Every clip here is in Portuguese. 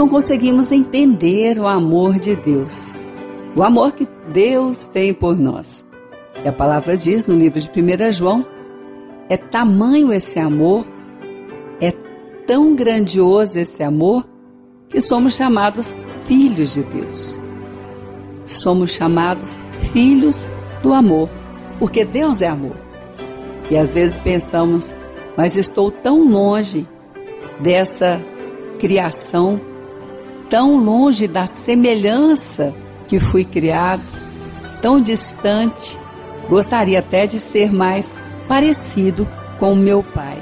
não conseguimos entender o amor de Deus, o amor que Deus tem por nós. E a palavra diz no livro de 1 João: é tamanho esse amor, é tão grandioso esse amor, que somos chamados filhos de Deus. Somos chamados filhos do amor, porque Deus é amor. E às vezes pensamos, mas estou tão longe dessa criação, tão longe da semelhança que fui criado, tão distante. Gostaria até de ser mais parecido com meu pai.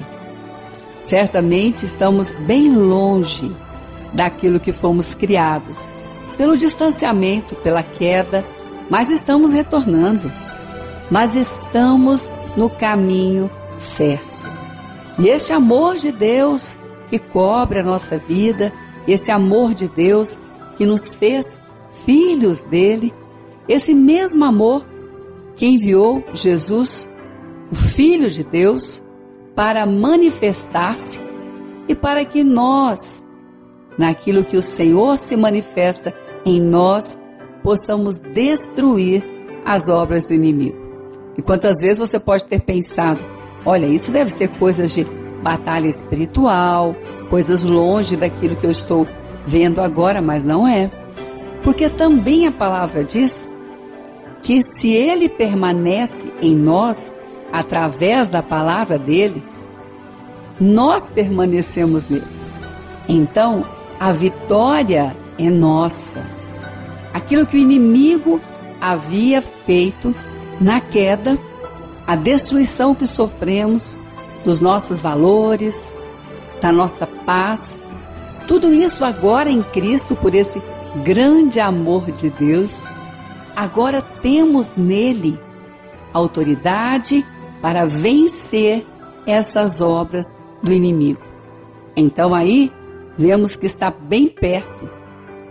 Certamente estamos bem longe daquilo que fomos criados, pelo distanciamento, pela queda, mas estamos retornando. Mas estamos no caminho certo. E este amor de Deus que cobre a nossa vida, esse amor de Deus que nos fez filhos dele, esse mesmo amor que enviou Jesus, o Filho de Deus, para manifestar-se e para que nós, naquilo que o Senhor se manifesta em nós, possamos destruir as obras do inimigo. E quantas vezes você pode ter pensado, olha, isso deve ser coisas de batalha espiritual, coisas longe daquilo que eu estou vendo agora, mas não é. Porque também a palavra diz que se ele permanece em nós, através da palavra dele, nós permanecemos nele. Então, a vitória é nossa. Aquilo que o inimigo havia feito na queda, a destruição que sofremos dos nossos valores, da nossa paz, tudo isso agora em Cristo, por esse grande amor de Deus, agora temos nele autoridade para vencer essas obras do inimigo. Então aí vemos que está bem perto.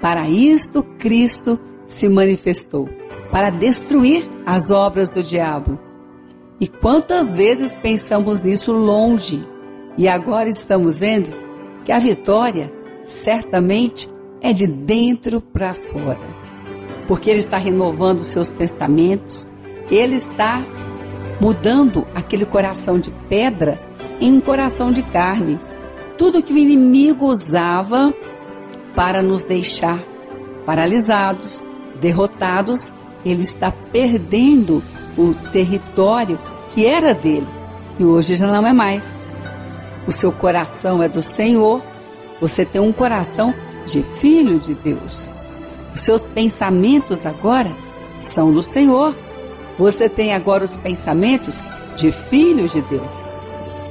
Para isto Cristo se manifestou para destruir as obras do diabo. E quantas vezes pensamos nisso longe e agora estamos vendo que a vitória certamente é de dentro para fora. Porque ele está renovando seus pensamentos, ele está mudando aquele coração de pedra em um coração de carne. Tudo que o inimigo usava para nos deixar paralisados, derrotados, ele está perdendo o território que era dele e hoje já não é mais. O seu coração é do Senhor, você tem um coração de filho de Deus. Os seus pensamentos agora são do Senhor. Você tem agora os pensamentos de filho de Deus.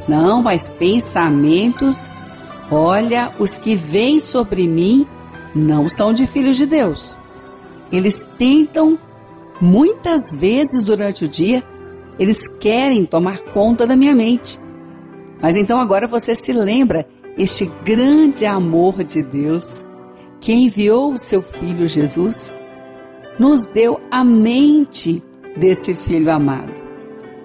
Não, mas pensamentos, olha, os que vêm sobre mim não são de filhos de Deus. Eles tentam Muitas vezes durante o dia, eles querem tomar conta da minha mente. Mas então agora você se lembra este grande amor de Deus, que enviou o seu filho Jesus, nos deu a mente desse filho amado.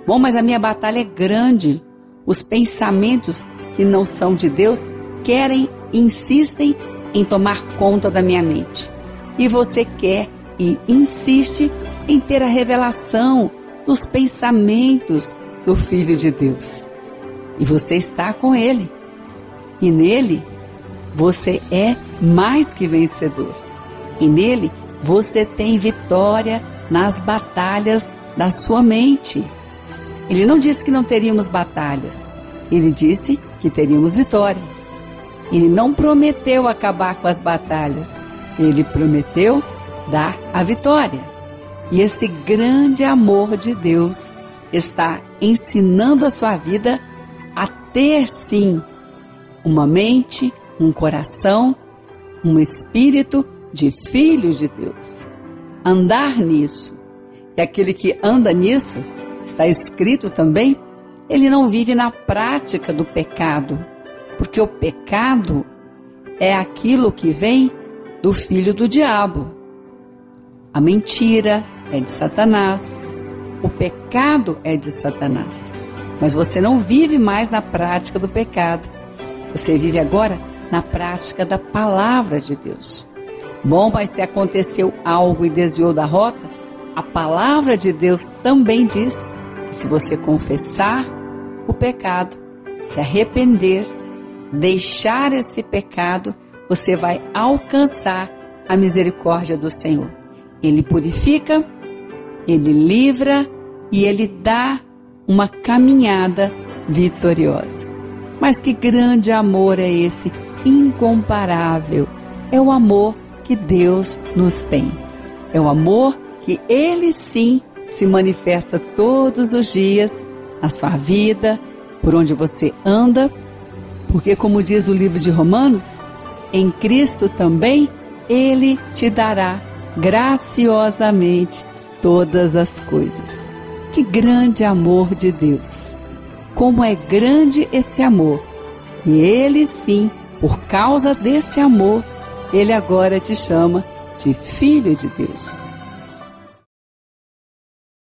Bom, mas a minha batalha é grande. Os pensamentos que não são de Deus querem, insistem em tomar conta da minha mente. E você quer e insiste em ter a revelação dos pensamentos do Filho de Deus. E você está com Ele. E nele você é mais que vencedor. E nele você tem vitória nas batalhas da sua mente. Ele não disse que não teríamos batalhas. Ele disse que teríamos vitória. Ele não prometeu acabar com as batalhas. Ele prometeu dar a vitória. E esse grande amor de Deus está ensinando a sua vida a ter sim uma mente, um coração, um espírito de filhos de Deus. Andar nisso. E aquele que anda nisso, está escrito também, ele não vive na prática do pecado, porque o pecado é aquilo que vem do filho do diabo. A mentira, é de Satanás. O pecado é de Satanás. Mas você não vive mais na prática do pecado. Você vive agora na prática da palavra de Deus. Bom, mas se aconteceu algo e desviou da rota, a palavra de Deus também diz que se você confessar o pecado, se arrepender, deixar esse pecado, você vai alcançar a misericórdia do Senhor. Ele purifica, ele livra e ele dá uma caminhada vitoriosa. Mas que grande amor é esse, incomparável. É o amor que Deus nos tem. É o amor que Ele sim se manifesta todos os dias na sua vida, por onde você anda, porque, como diz o livro de Romanos, em Cristo também Ele te dará graciosamente todas as coisas. Que grande amor de Deus! Como é grande esse amor! E Ele sim, por causa desse amor, Ele agora te chama de Filho de Deus.